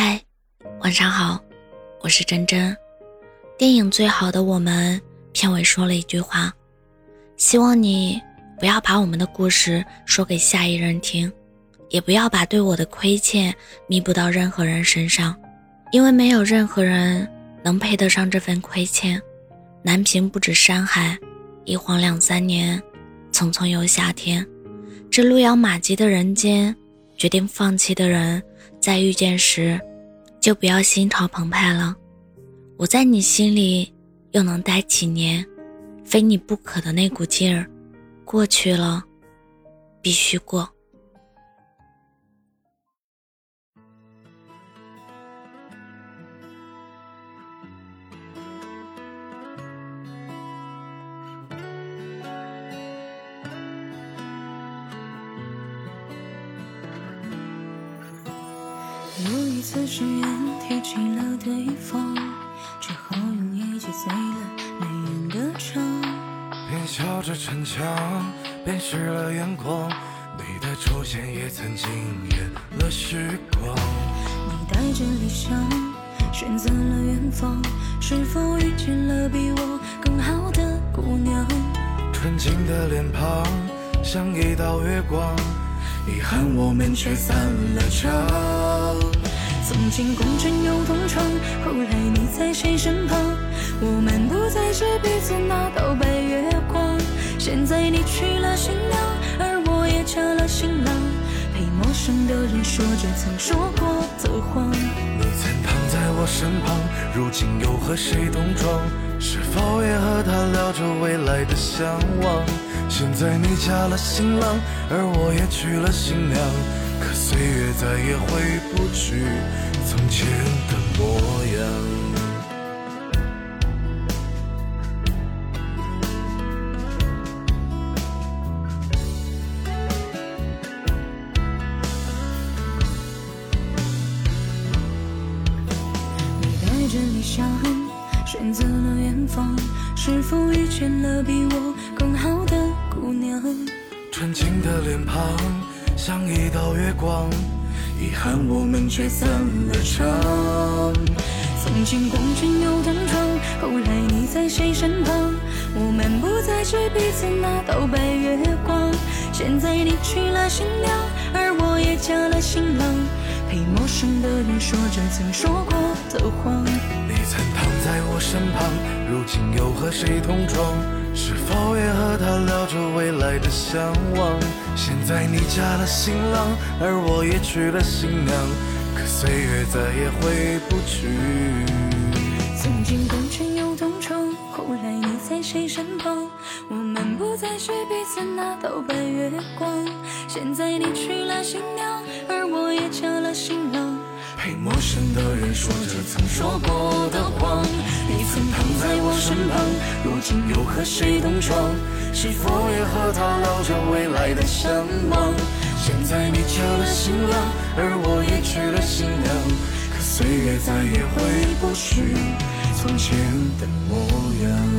嗨，晚上好，我是真真。电影《最好的我们》片尾说了一句话：“希望你不要把我们的故事说给下一人听，也不要把对我的亏欠弥补到任何人身上，因为没有任何人能配得上这份亏欠。南屏不止山海，一晃两三年，匆匆又夏天。这路遥马急的人间，决定放弃的人，在遇见时，就不要心潮澎湃了。我在你心里又能待几年？非你不可的那股劲儿，过去了，必须过。有一次誓言提起了对方，之后用一句醉了泪眼歌唱。边笑着逞强，边湿了眼眶。你的出现也曾惊艳了时光。你带着理想，选择了远方，是否遇见了比我更好的姑娘？纯净的脸庞像一道月光，遗憾我们却散了场。曾经共枕又同床，后来你在谁身旁？我们不再是彼此那道白月光。现在你娶了新娘，而我也嫁了新郎，陪陌生的人说着曾说过的话。你曾躺在我身旁，如今又和谁同床？是否也和他聊着未来的向往？现在你嫁了新郎，而我也娶了新娘。可岁月再也回不去从前的模样。你带着理想，选择了远方，是否遇见了比我更好娘？纯净的脸庞像一道月光，遗憾我们却散了场。曾经共枕又同床，后来你在谁身旁？我们不再是彼此那道白月光。现在你娶了新娘，而我也嫁了新郎，陪陌生的人说着曾说过的谎。你曾躺在我身旁，如今又和谁同床？是否也和他聊着未来的向往？现在你嫁了新郎，而我也娶了新娘，可岁月再也回不去。曾经共枕又同床，后来你在谁身旁？我们不再是彼此那道白月光。现在你娶了新娘，而我也嫁了新郎，陪陌生的人说着曾说过身旁，如今又和谁同床？是否也和他聊着未来的向往？现在你嫁了新郎，而我也娶了新娘，可岁月再也回不去从前的模样。